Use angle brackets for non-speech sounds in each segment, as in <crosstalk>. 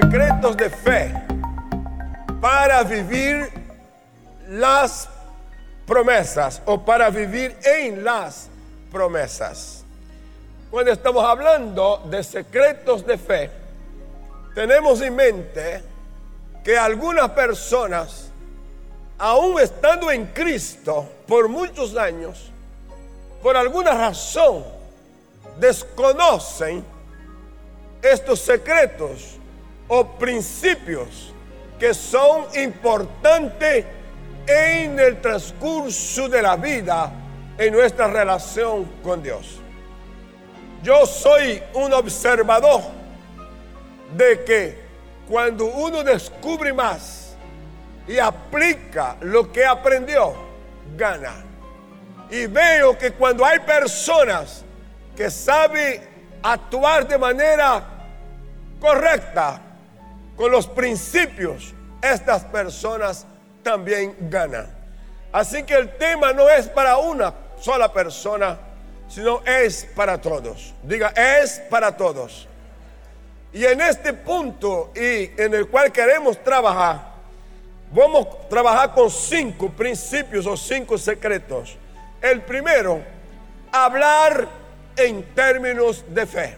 secretos de fe para vivir las promesas o para vivir en las promesas. Cuando estamos hablando de secretos de fe, tenemos en mente que algunas personas, aún estando en Cristo por muchos años, por alguna razón, desconocen estos secretos o principios que son importantes en el transcurso de la vida en nuestra relación con Dios. Yo soy un observador de que cuando uno descubre más y aplica lo que aprendió, gana. Y veo que cuando hay personas que saben actuar de manera correcta con los principios, estas personas también ganan. Así que el tema no es para una sola persona, sino es para todos. Diga, es para todos. Y en este punto y en el cual queremos trabajar, vamos a trabajar con cinco principios o cinco secretos. El primero, hablar en términos de fe.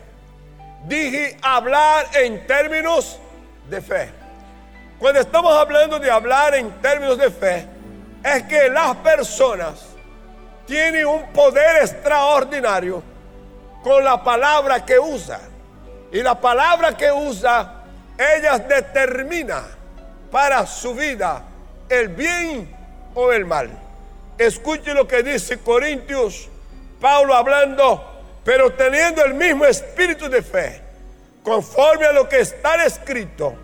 Dije hablar en términos de fe. Cuando estamos hablando de hablar en términos de fe, es que las personas tienen un poder extraordinario con la palabra que usa. Y la palabra que usa, ellas determina para su vida el bien o el mal. Escuche lo que dice Corintios, Pablo hablando pero teniendo el mismo espíritu de fe, conforme a lo que está escrito,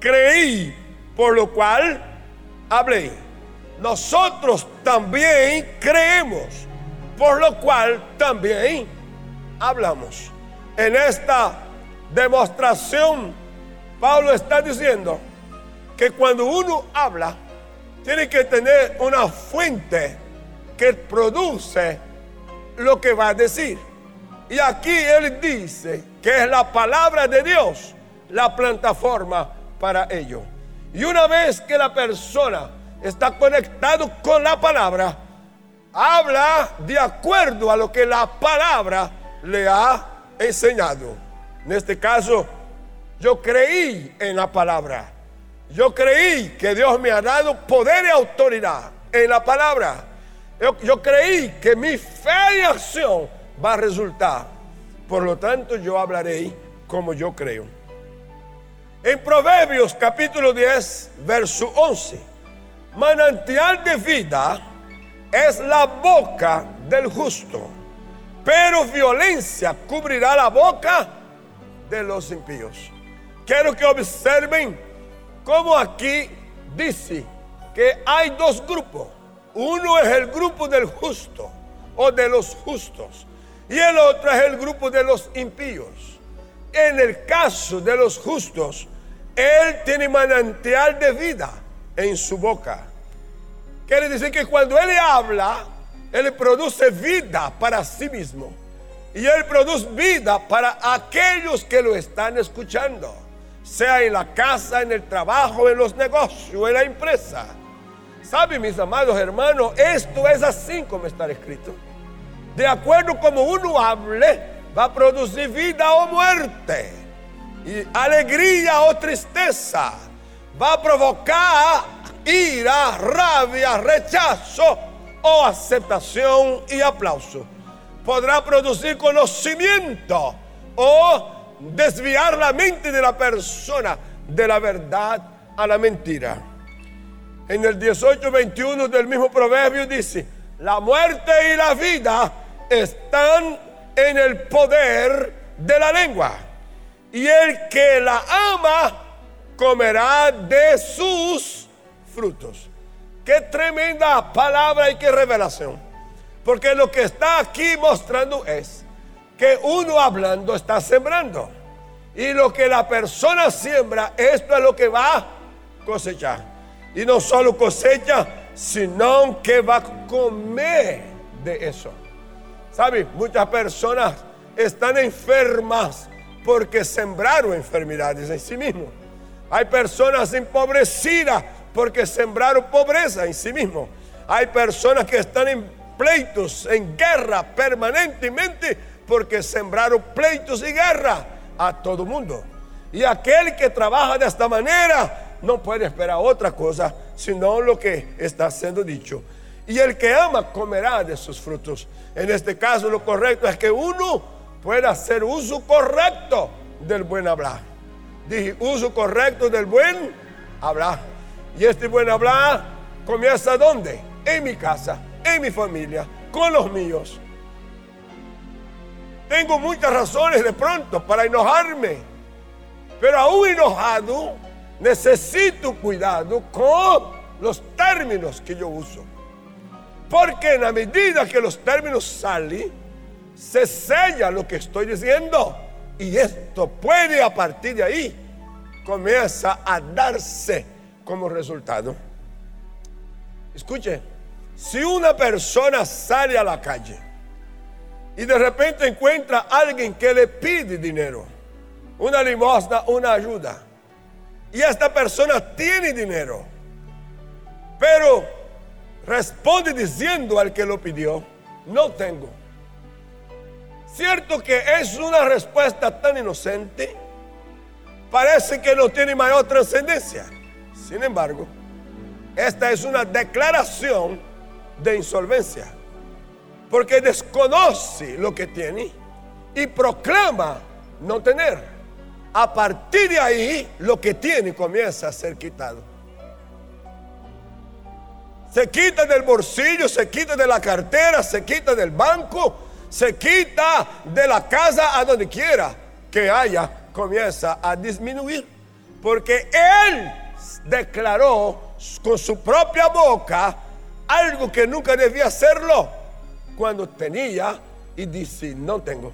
creí, por lo cual hablé. Nosotros también creemos, por lo cual también hablamos. En esta demostración, Pablo está diciendo que cuando uno habla, tiene que tener una fuente que produce lo que va a decir. Y aquí él dice que es la palabra de Dios la plataforma para ello. Y una vez que la persona está conectado con la palabra, habla de acuerdo a lo que la palabra le ha enseñado. En este caso, yo creí en la palabra. Yo creí que Dios me ha dado poder y autoridad en la palabra. Yo, yo creí que mi fe y acción va a resultar. Por lo tanto, yo hablaré como yo creo. En Proverbios capítulo 10, verso 11, manantial de vida es la boca del justo, pero violencia cubrirá la boca de los impíos. Quiero que observen cómo aquí dice que hay dos grupos. Uno es el grupo del justo o de los justos y el otro es el grupo de los impíos. En el caso de los justos, Él tiene manantial de vida en su boca. Quiere decir que cuando Él habla, Él produce vida para sí mismo. Y Él produce vida para aquellos que lo están escuchando. Sea en la casa, en el trabajo, en los negocios, en la empresa. ¿Saben, mis amados hermanos? Esto es así como está escrito de acuerdo como uno hable, va a producir vida o muerte, y alegría o tristeza, va a provocar ira, rabia, rechazo o aceptación y aplauso. Podrá producir conocimiento o desviar la mente de la persona de la verdad a la mentira. En el 18:21 del mismo proverbio dice, la muerte y la vida están en el poder de la lengua. Y el que la ama comerá de sus frutos. Qué tremenda palabra y qué revelación. Porque lo que está aquí mostrando es que uno hablando está sembrando. Y lo que la persona siembra, esto es lo que va a cosechar. Y no solo cosecha, sino que va a comer de eso. ¿Sabe? Muchas personas están enfermas porque sembraron enfermedades en sí mismos. Hay personas empobrecidas porque sembraron pobreza en sí mismos. Hay personas que están en pleitos, en guerra permanentemente porque sembraron pleitos y guerra a todo mundo. Y aquel que trabaja de esta manera no puede esperar otra cosa sino lo que está siendo dicho. Y el que ama comerá de sus frutos. En este caso lo correcto es que uno pueda hacer uso correcto del buen hablar. Dije, uso correcto del buen hablar. Y este buen hablar comienza ¿dónde? En mi casa, en mi familia, con los míos. Tengo muchas razones de pronto para enojarme, pero aún enojado necesito cuidado con los términos que yo uso. Porque en la medida que los términos salen, se sella lo que estoy diciendo. Y esto puede a partir de ahí comienza a darse como resultado. Escuche, si una persona sale a la calle y de repente encuentra a alguien que le pide dinero, una limosna, una ayuda, y esta persona tiene dinero, pero responde diciendo al que lo pidió, no tengo. Cierto que es una respuesta tan inocente, parece que no tiene mayor trascendencia. Sin embargo, esta es una declaración de insolvencia, porque desconoce lo que tiene y proclama no tener. A partir de ahí, lo que tiene comienza a ser quitado. Se quita del bolsillo, se quita de la cartera, se quita del banco, se quita de la casa a donde quiera que haya, comienza a disminuir. Porque Él declaró con su propia boca algo que nunca debía hacerlo cuando tenía y dice, no tengo.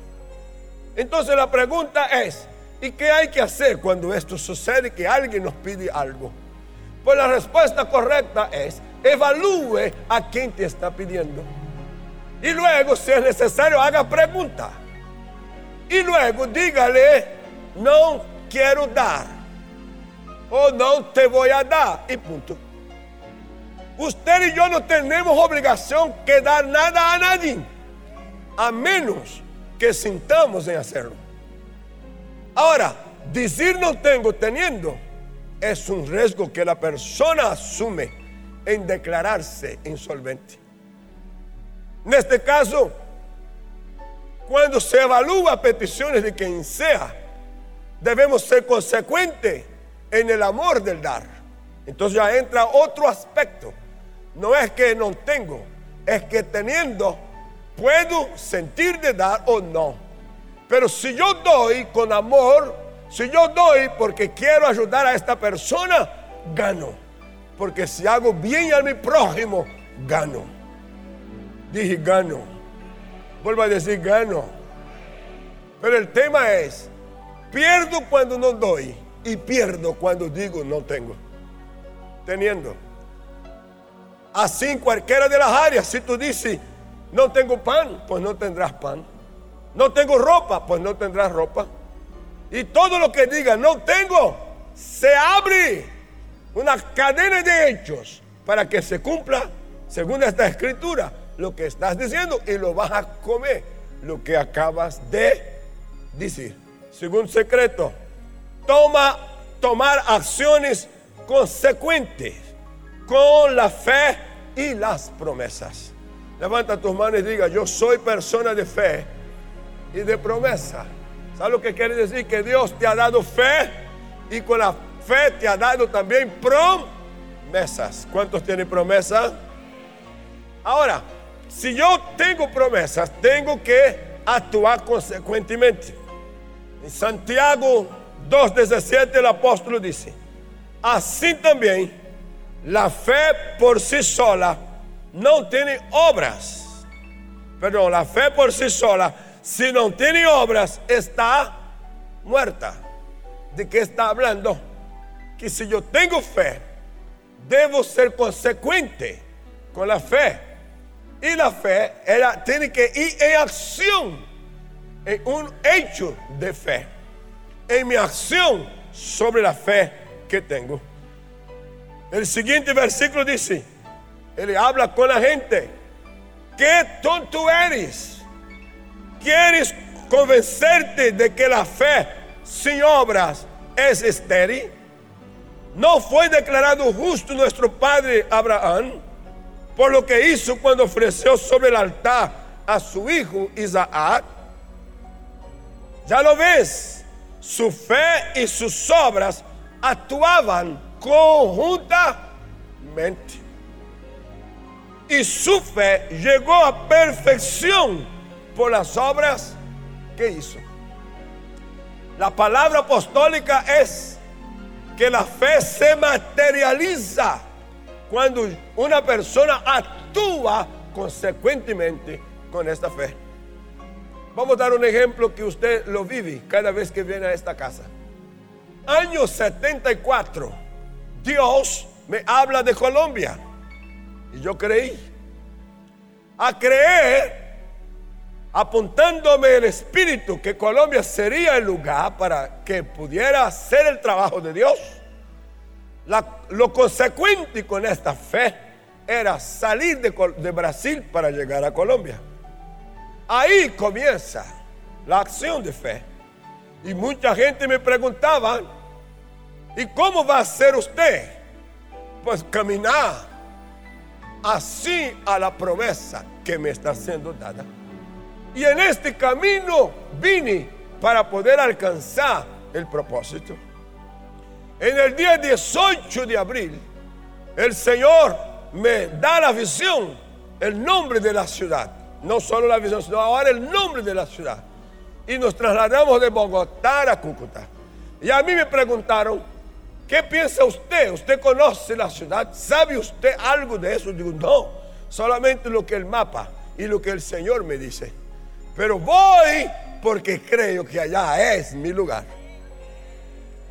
Entonces la pregunta es, ¿y qué hay que hacer cuando esto sucede que alguien nos pide algo? Pues la respuesta correcta es, evalúe a quien te está pidiendo. Y luego, si es necesario, haga pregunta. Y luego dígale, no quiero dar. O no te voy a dar. Y punto. Usted y yo no tenemos obligación que dar nada a nadie. A menos que sintamos en hacerlo. Ahora, decir no tengo teniendo es un riesgo que la persona asume en declararse insolvente. En este caso, cuando se evalúa peticiones de quien sea, debemos ser consecuentes en el amor del dar. Entonces ya entra otro aspecto. No es que no tengo, es que teniendo puedo sentir de dar o no. Pero si yo doy con amor, si yo doy porque quiero ayudar a esta persona, gano. Porque si hago bien a mi prójimo, gano. Dije, gano. Vuelvo a decir, gano. Pero el tema es, pierdo cuando no doy y pierdo cuando digo no tengo. Teniendo. Así en cualquiera de las áreas, si tú dices, no tengo pan, pues no tendrás pan. No tengo ropa, pues no tendrás ropa. Y todo lo que diga, no tengo, se abre una cadena de hechos para que se cumpla, según esta escritura, lo que estás diciendo y lo vas a comer, lo que acabas de decir. Según secreto, toma, tomar acciones consecuentes con la fe y las promesas. Levanta tus manos y diga, yo soy persona de fe y de promesa. ¿Sabes lo que quiere decir? Que Dios te ha dado fe y con la fe te ha dado también promesas. ¿Cuántos tienen promesas? Ahora, si yo tengo promesas, tengo que actuar consecuentemente. En Santiago 2.17 el apóstolo dice, así también la fe por sí sola no tiene obras. Perdón, la fe por sí sola, si no tiene obras, está muerta. ¿De qué está hablando? Que si yo tengo fe, debo ser consecuente con la fe. Y la fe era, tiene que ir en acción, en un hecho de fe. En mi acción sobre la fe que tengo. El siguiente versículo dice, él habla con la gente, qué tonto eres. ¿Quieres convencerte de que la fe sin obras es estéril? ¿No fue declarado justo nuestro padre Abraham por lo que hizo cuando ofreció sobre el altar a su hijo Isaac? Ya lo ves, su fe y sus obras actuaban conjuntamente. Y su fe llegó a perfección por las obras que hizo. La palabra apostólica es que la fe se materializa cuando una persona actúa consecuentemente con esta fe. Vamos a dar un ejemplo que usted lo vive cada vez que viene a esta casa. Año 74, Dios me habla de Colombia. Y yo creí. A creer apuntándome el Espíritu que Colombia sería el lugar para que pudiera hacer el trabajo de Dios. lo consecuente con esta fe era salir de, de Brasil para llegar a Colombia. Ahí comienza la acción de fe. Y mucha gente me preguntaba, ¿y cómo va a ser usted? Pues caminar así a la promesa que me está siendo dada. Y en este camino vine para poder alcanzar el propósito. En el día 18 de abril, el Señor me da la visión, el nombre de la ciudad. No solo la visión, sino ahora el nombre de la ciudad. Y nos trasladamos de Bogotá a Cúcuta. Y a mí me preguntaron, ¿qué piensa usted? ¿Usted conoce la ciudad? ¿Sabe usted algo de eso? Digo, no, solamente lo que el mapa y lo que el Señor me dice. Pero voy porque creo que allá es mi lugar.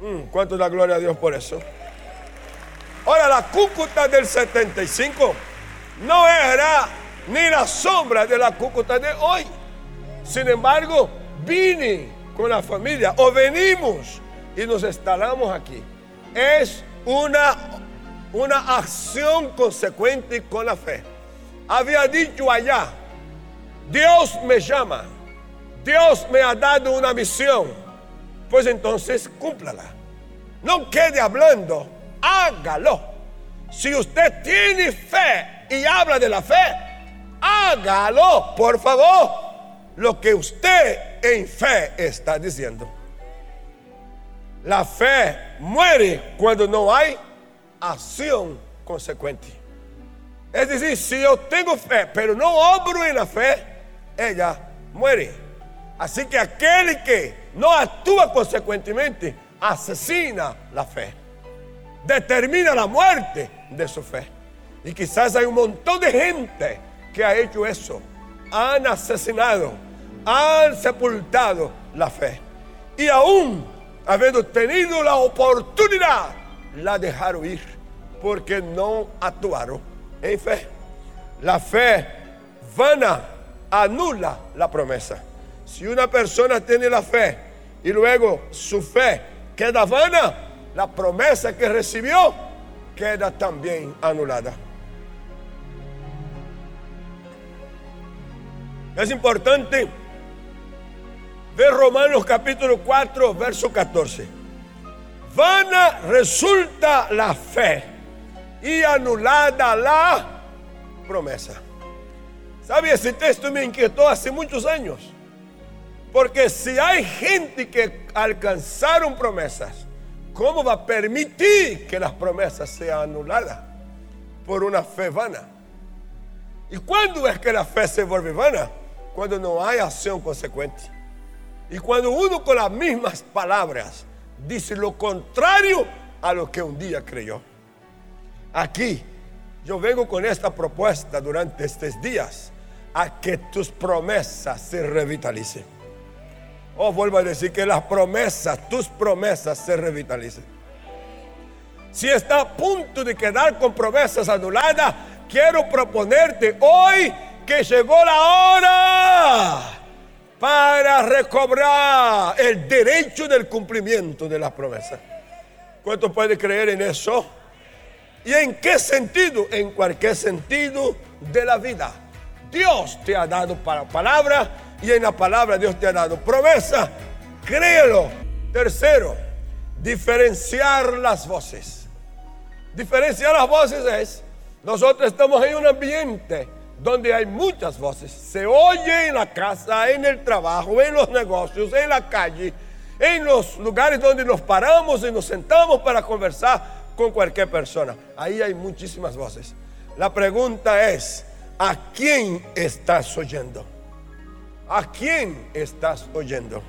Mm, ¿Cuánto da gloria a Dios por eso? Ahora, la Cúcuta del 75 no era ni la sombra de la Cúcuta de hoy. Sin embargo, vine con la familia o venimos y nos instalamos aquí. Es una, una acción consecuente con la fe. Había dicho allá, Dios me llama, Dios me ha dado una misión, pues entonces cúmplala. No quede hablando, hágalo. Si usted tiene fe y habla de la fe, hágalo, por favor, lo que usted en fe está diciendo. La fe muere cuando no hay acción consecuente. Es decir, si yo tengo fe, pero no obro en la fe, ella muere. Así que aquel que no actúa consecuentemente asesina la fe, determina la muerte de su fe. Y quizás hay un montón de gente que ha hecho eso. Han asesinado, han sepultado la fe. Y aún habiendo tenido la oportunidad, la dejaron ir porque no actuaron en fe. La fe vana anula la promesa. Si una persona tiene la fe y luego su fe queda vana, la promesa que recibió queda también anulada. Es importante ver Romanos capítulo 4, verso 14. Vana resulta la fe y anulada la promesa. ¿Sabe? Ese texto me inquietó hace muchos años. Porque si hay gente que alcanzaron promesas, ¿cómo va a permitir que las promesas sean anuladas por una fe vana? ¿Y cuándo es que la fe se vuelve vana? Cuando no hay acción consecuente. Y cuando uno con las mismas palabras dice lo contrario a lo que un día creyó. Aquí yo vengo con esta propuesta durante estos días a que tus promesas se revitalicen. Oh, vuelvo a decir que las promesas, tus promesas se revitalicen. Si está a punto de quedar con promesas anuladas, quiero proponerte hoy que llegó la hora para recobrar el derecho del cumplimiento de las promesas. ¿Cuánto puede creer en eso? ¿Y en qué sentido? En cualquier sentido de la vida. Dios te ha dado para palabra y en la palabra Dios te ha dado promesa. Créelo. Tercero, diferenciar las voces. Diferenciar las voces es, nosotros estamos en un ambiente donde hay muchas voces. Se oye en la casa, en el trabajo, en los negocios, en la calle, en los lugares donde nos paramos y nos sentamos para conversar con cualquier persona. Ahí hay muchísimas voces. La pregunta es, ¿a quién estás oyendo? ¿A quién estás oyendo?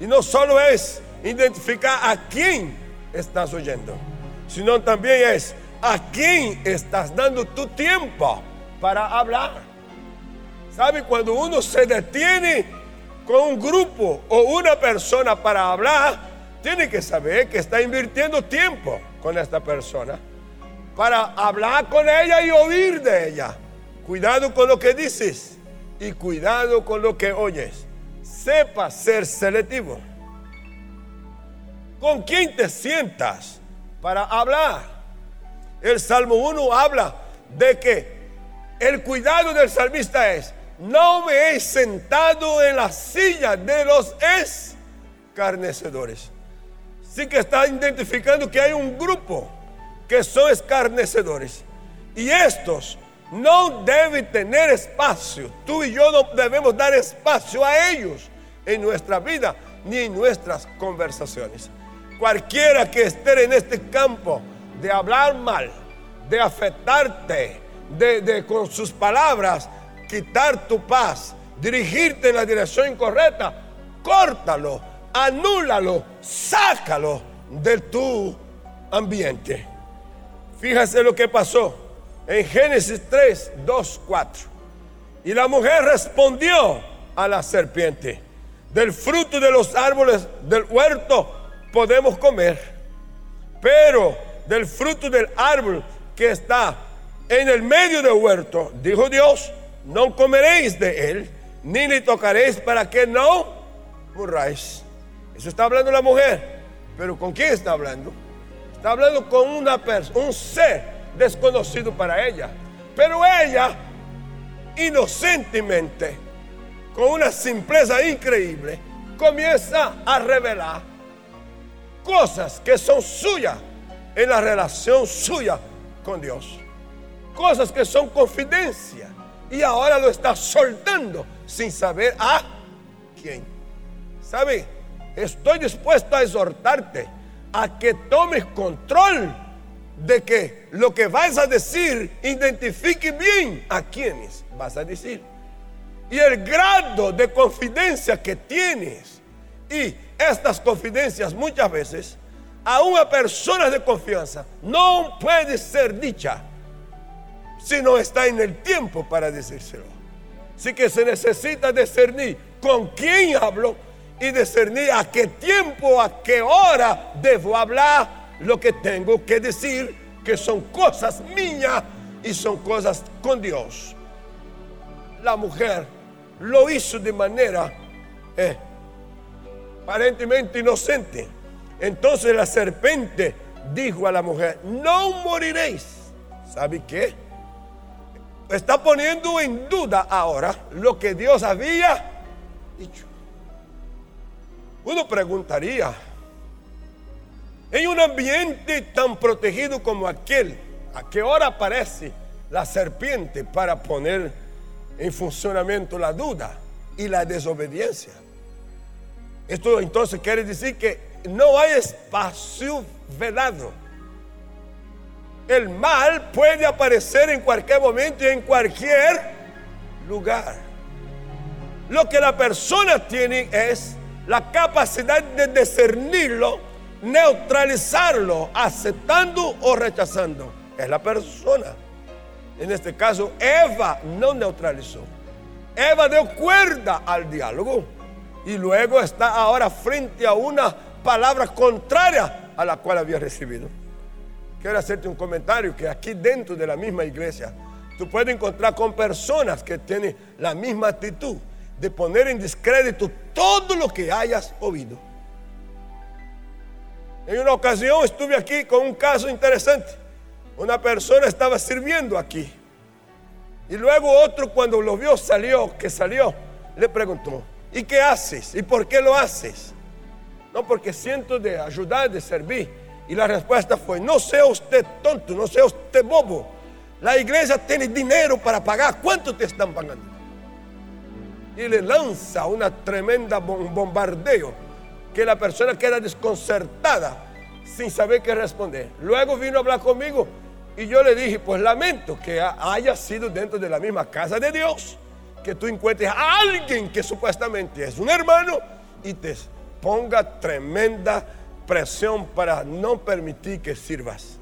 Y no solo es identificar a quién estás oyendo, sino también es a quién estás dando tu tiempo para hablar. ¿Sabe? Cuando uno se detiene con un grupo o una persona para hablar, tiene que saber que está invirtiendo tiempo con esta persona para hablar con ella y oír de ella. Cuidado con lo que dices y cuidado con lo que oyes. Sepa ser selectivo. ¿Con quién te sientas para hablar? El Salmo 1 habla de que el cuidado del salmista es, no me he sentado en la silla de los escarnecedores. Sí que está identificando que hay un grupo que son escarnecedores. Y estos no deben tener espacio. Tú y yo no debemos dar espacio a ellos en nuestra vida ni en nuestras conversaciones. Cualquiera que esté en este campo de hablar mal, de afectarte, de, con sus palabras quitar tu paz, dirigirte en la dirección incorrecta, córtalo, anúlalo, sácalo de tu ambiente. Fíjese lo que pasó en Génesis 3, 2, 4. Y la mujer respondió a la serpiente, del fruto de los árboles del huerto podemos comer, pero del fruto del árbol que está en el medio del huerto, dijo Dios, no comeréis de él, ni le tocaréis para que no murráis. Eso está hablando la mujer, pero ¿con quién está hablando? Está hablando con una persona, un ser desconocido para ella. Pero ella, inocentemente, con una simpleza increíble, comienza a revelar cosas que son suyas en la relación suya con Dios cosas que son confidencia. Y ahora lo está soltando sin saber a quién. ¿Sabe? Estoy dispuesto a exhortarte a que tomes control de que lo que vas a decir identifique bien a quienes vas a decir. Y el grado de confidencia que tienes. Y estas confidencias muchas veces a una persona de confianza no puede ser dicha si no está en el tiempo para decírselo. Así que se necesita discernir con quién hablo y discernir a qué tiempo, a qué hora debo hablar lo que tengo que decir, que son cosas mías y son cosas con Dios. La mujer lo hizo de manera eh, aparentemente inocente. Entonces la serpiente dijo a la mujer, no moriréis. ¿Sabe qué? está poniendo en duda ahora lo que Dios había dicho. Uno preguntaría, en un ambiente tan protegido como aquel, ¿a qué hora aparece la serpiente para poner en funcionamiento la duda y la desobediencia? Esto entonces quiere decir que no hay espacio velado el mal puede aparecer en cualquier momento y en cualquier lugar. Lo que la persona tiene es la capacidad de discernirlo, neutralizarlo, aceptando o rechazando. Es la persona. En este caso, Eva no neutralizó. Eva dio cuerda al diálogo y luego está ahora frente a una palabra contraria a la cual había recibido quiero hacerte un comentario que aquí dentro de la misma iglesia tú puedes encontrar con personas que tienen la misma actitud de poner en descrédito todo lo que hayas oído. En una ocasión estuve aquí con un caso interesante. Una persona estaba sirviendo aquí. Y luego otro cuando lo vio salió, que salió, le preguntó, ¿y qué haces? ¿Y por qué lo haces? No, porque siento de ayudar, de servir. Y la respuesta fue, no sea usted tonto, no sea usted bobo. La iglesia tiene dinero para pagar. ¿Cuánto te están pagando? Y le lanza una tremenda bombardeo que la persona queda desconcertada sin saber qué responder. Luego vino a hablar conmigo y yo le dije, pues lamento que haya sido dentro de la misma casa de Dios, que tú encuentres a alguien que supuestamente es un hermano y te ponga tremenda presión para no permitir que sirvas.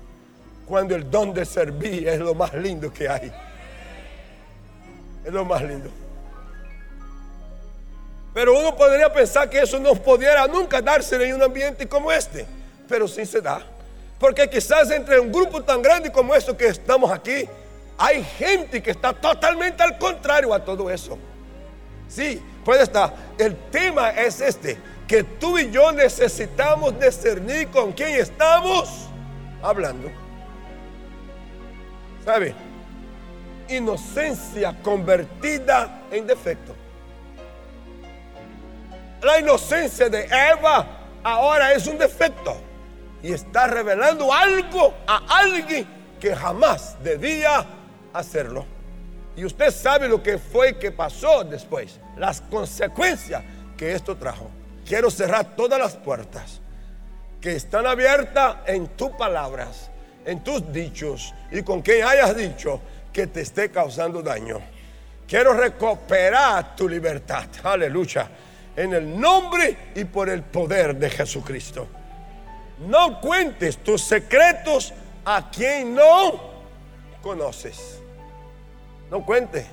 Cuando el don de servir es lo más lindo que hay. Es lo más lindo. Pero uno podría pensar que eso no pudiera nunca darse en un ambiente como este. Pero sí se da. Porque quizás entre un grupo tan grande como este que estamos aquí, hay gente que está totalmente al contrario a todo eso. Sí, puede estar. El tema es este, que tú y yo necesitamos discernir con quién estamos hablando. ¿Sabe? Inocencia convertida en defecto. La inocencia de Eva ahora es un defecto y está revelando algo a alguien que jamás debía hacerlo. Y usted sabe lo que fue que pasó después, las consecuencias que esto trajo. Quiero cerrar todas las puertas que están abiertas en tus palabras, en tus dichos y con quien hayas dicho que te esté causando daño. Quiero recuperar tu libertad. Aleluya en el nombre y por el poder de Jesucristo. No cuentes tus secretos a quien no conoces. No cuentes.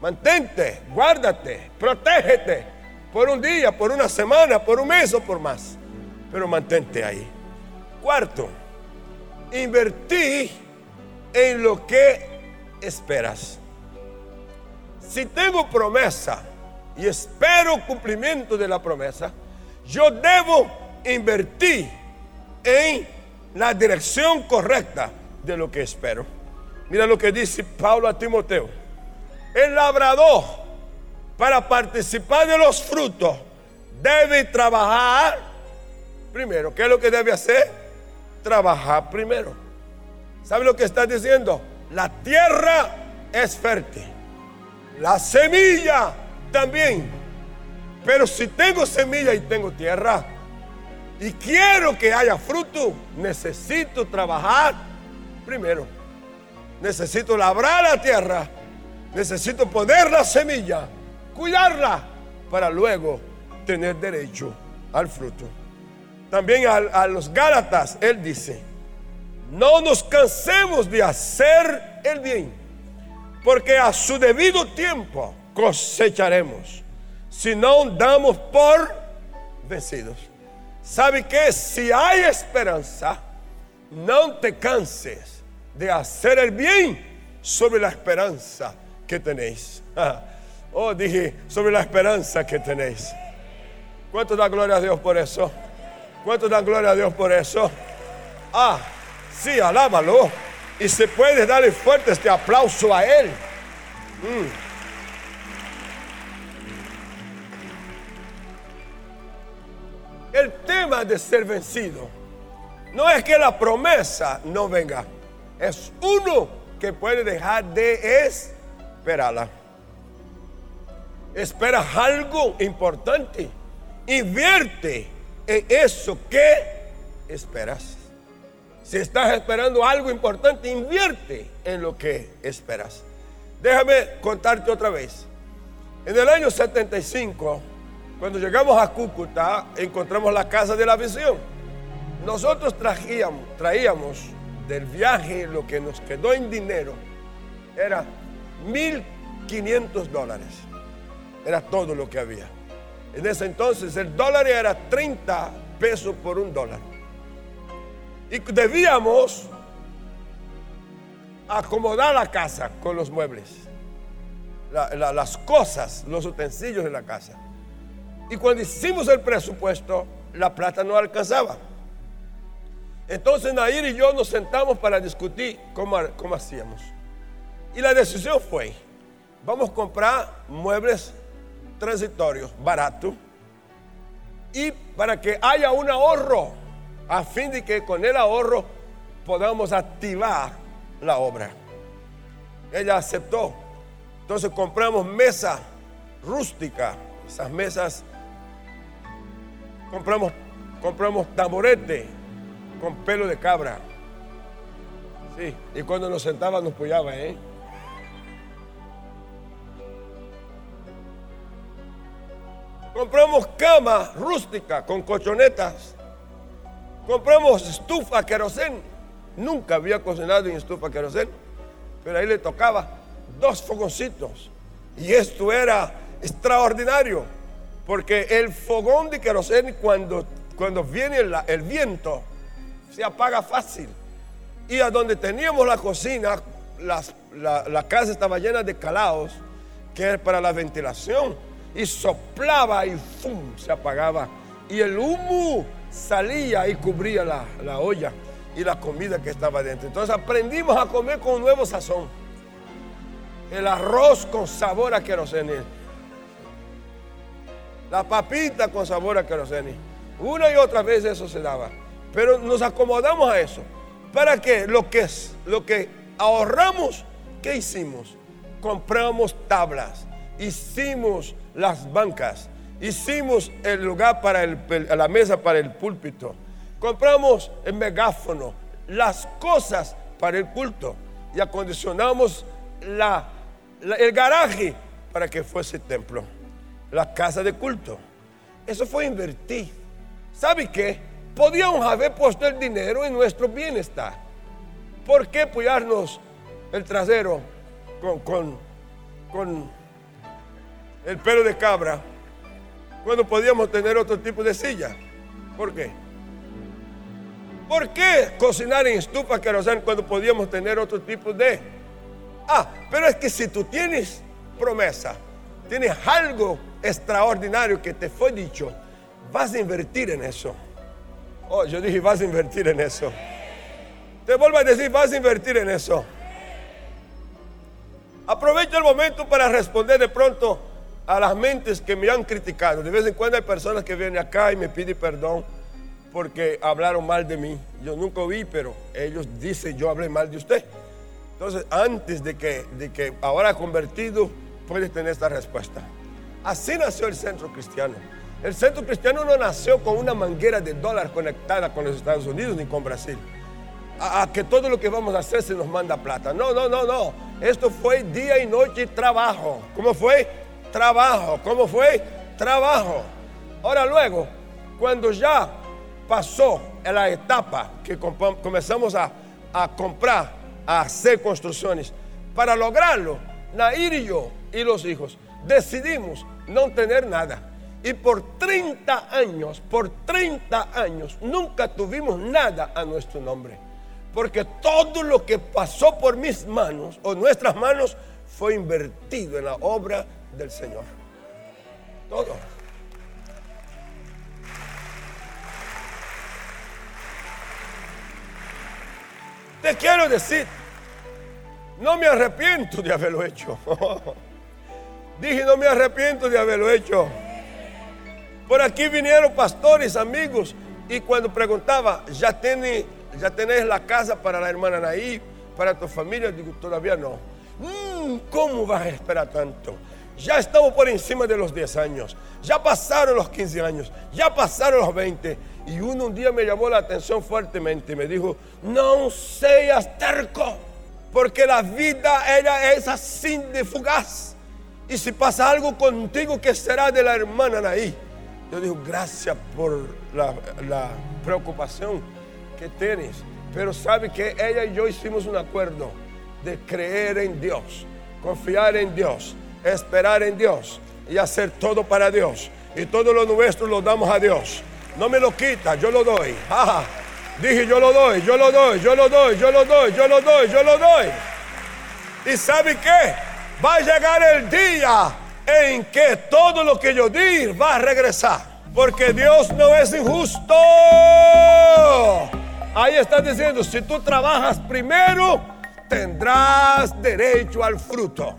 Mantente, guárdate, protégete por un día, por una semana, por un mes o por más. Pero mantente ahí. Cuarto, invertí en lo que esperas. Si tengo promesa, y espero cumplimiento de la promesa, yo debo invertir en la dirección correcta de lo que espero. Mira lo que dice Pablo a Timoteo. El labrador, para participar de los frutos, debe trabajar primero. ¿Qué es lo que debe hacer? Trabajar primero. ¿Sabe lo que está diciendo? La tierra es fértil. La semilla también. Pero si tengo semilla y tengo tierra y quiero que haya fruto, necesito trabajar primero. Necesito labrar la tierra. Necesito poner la semilla, cuidarla para luego tener derecho al fruto. También a, a los Gálatas, él dice, no nos cansemos de hacer el bien, porque a su debido tiempo cosecharemos. Si no damos por vencidos. ¿Sabe que Si hay esperanza, no te canses de hacer el bien sobre la esperanza que tenéis. <laughs> Oh, dije, sobre la esperanza que tenéis. ¿Cuánto da gloria a Dios por eso? ¿Cuánto da gloria a Dios por eso? Ah, sí, alábalo. Y se puede darle fuerte este aplauso a Él. Mm. El tema de ser vencido no es que la promesa no venga, es uno que puede dejar de esperarla. Esperas algo importante, invierte en eso que esperas. Si estás esperando algo importante, invierte en lo que esperas. Déjame contarte otra vez. En el año 75, cuando llegamos a Cúcuta, encontramos la casa de la visión. Nosotros traíamos, traíamos del viaje lo que nos quedó en dinero. Era 1.500 dólares. Era todo lo que había. En ese entonces el dólar era 30 pesos por un dólar. Y debíamos acomodar la casa con los muebles, las cosas, los utensilios de la casa. Y cuando hicimos el presupuesto, la plata no alcanzaba. Entonces Nair y yo nos sentamos para discutir cómo, cómo hacíamos. Y la decisión fue, vamos a comprar muebles transitorios, baratos, y para que haya un ahorro, a fin de que con el ahorro podamos activar la obra. Ella aceptó. Entonces compramos mesa rústica, esas mesas, compramos, compramos tamborete con pelo de cabra. Sí, y cuando nos sentábamos nos apoyaba, ¿eh? Compramos cama rústica con colchonetas. Compramos estufa querosén. Nunca había cocinado en estufa querosén, pero ahí le tocaba dos fogoncitos. Y esto era extraordinario, porque el fogón de querosén cuando, cuando viene el, viento se apaga fácil. Y a donde teníamos la cocina, la, la casa estaba llena de calaos, que era para la ventilación y soplaba y ¡fum! se apagaba. Y el humo salía y cubría la, olla y la comida que estaba dentro. Entonces aprendimos a comer con un nuevo sazón. El arroz con sabor a querosene. La papita con sabor a querosene. Una y otra vez eso se daba. Pero nos acomodamos a eso. ¿Para qué? Lo que, lo que ahorramos, ¿qué hicimos? Compramos tablas hicimos las bancas, hicimos el lugar para la mesa para el púlpito, compramos el megáfono, las cosas para el culto y acondicionamos la, el garaje para que fuese templo, la casa de culto. Eso fue invertir. ¿Sabe qué? Podíamos haber puesto el dinero en nuestro bienestar. ¿Por qué apoyarnos el trasero con, con, con el pelo de cabra cuando podíamos tener otro tipo de silla. ¿Por qué? ¿Por qué cocinar en estufa querosén cuando podíamos tener otro tipo de? Ah, pero es que si tú tienes promesa, tienes algo extraordinario que te fue dicho, vas a invertir en eso. Oh, yo dije, vas a invertir en eso. Te vuelvo a decir, vas a invertir en eso. Aprovecha el momento para responder de pronto a las mentes que me han criticado. De vez en cuando hay personas que vienen acá y me piden perdón porque hablaron mal de mí. Yo nunca oí, pero ellos dicen yo hablé mal de usted. Entonces, antes de que, de que ahora convertido, puedes tener esta respuesta. Así nació el centro cristiano. El centro cristiano no nació con una manguera de dólar conectada con los Estados Unidos ni con Brasil. A, a, que todo lo que vamos a hacer se nos manda plata. No, no, no, no. Esto fue día y noche trabajo. ¿Cómo fue? trabajo. ¿Cómo fue? Trabajo. Ahora luego, cuando ya pasó la etapa que comenzamos a, comprar, a hacer construcciones, para lograrlo, Nair y yo y los hijos decidimos no tener nada. Y por 30 años, por 30 años, nunca tuvimos nada a nuestro nombre. Porque todo lo que pasó por mis manos o nuestras manos fue invertido en la obra del Señor. Todo. Te quiero decir, no me arrepiento de haberlo hecho. <laughs> Dije, no me arrepiento de haberlo hecho. Por aquí vinieron pastores, amigos, y cuando preguntaba, ¿ya, tiene, ya tenés la casa para la hermana Naí, para tu familia? Digo, todavía no. Mm, ¿Cómo vas a esperar tanto? Ya estamos por encima de los 10 años. Ya pasaron los 15 años. Ya pasaron los 20. Y uno un día me llamó la atención fuertemente. Me dijo, no seas terco. Porque la vida ella es así de fugaz. Y si pasa algo contigo, ¿qué será de la hermana Naí? Yo digo, gracias por la, la preocupación que tienes. Pero sabe que ella y yo hicimos un acuerdo de creer en Dios, confiar en Dios esperar en Dios y hacer todo para Dios. Y todo lo nuestro lo damos a Dios. No me lo quita, yo lo doy. Dije, yo lo doy, yo lo doy, yo lo doy, yo lo doy, yo lo doy, yo lo doy. ¿Y sabe qué? Va a llegar el día en que todo lo que yo di va a regresar. Porque Dios no es injusto. Ahí está diciendo, si tú trabajas primero, tendrás derecho al fruto.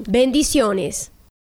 Bendiciones.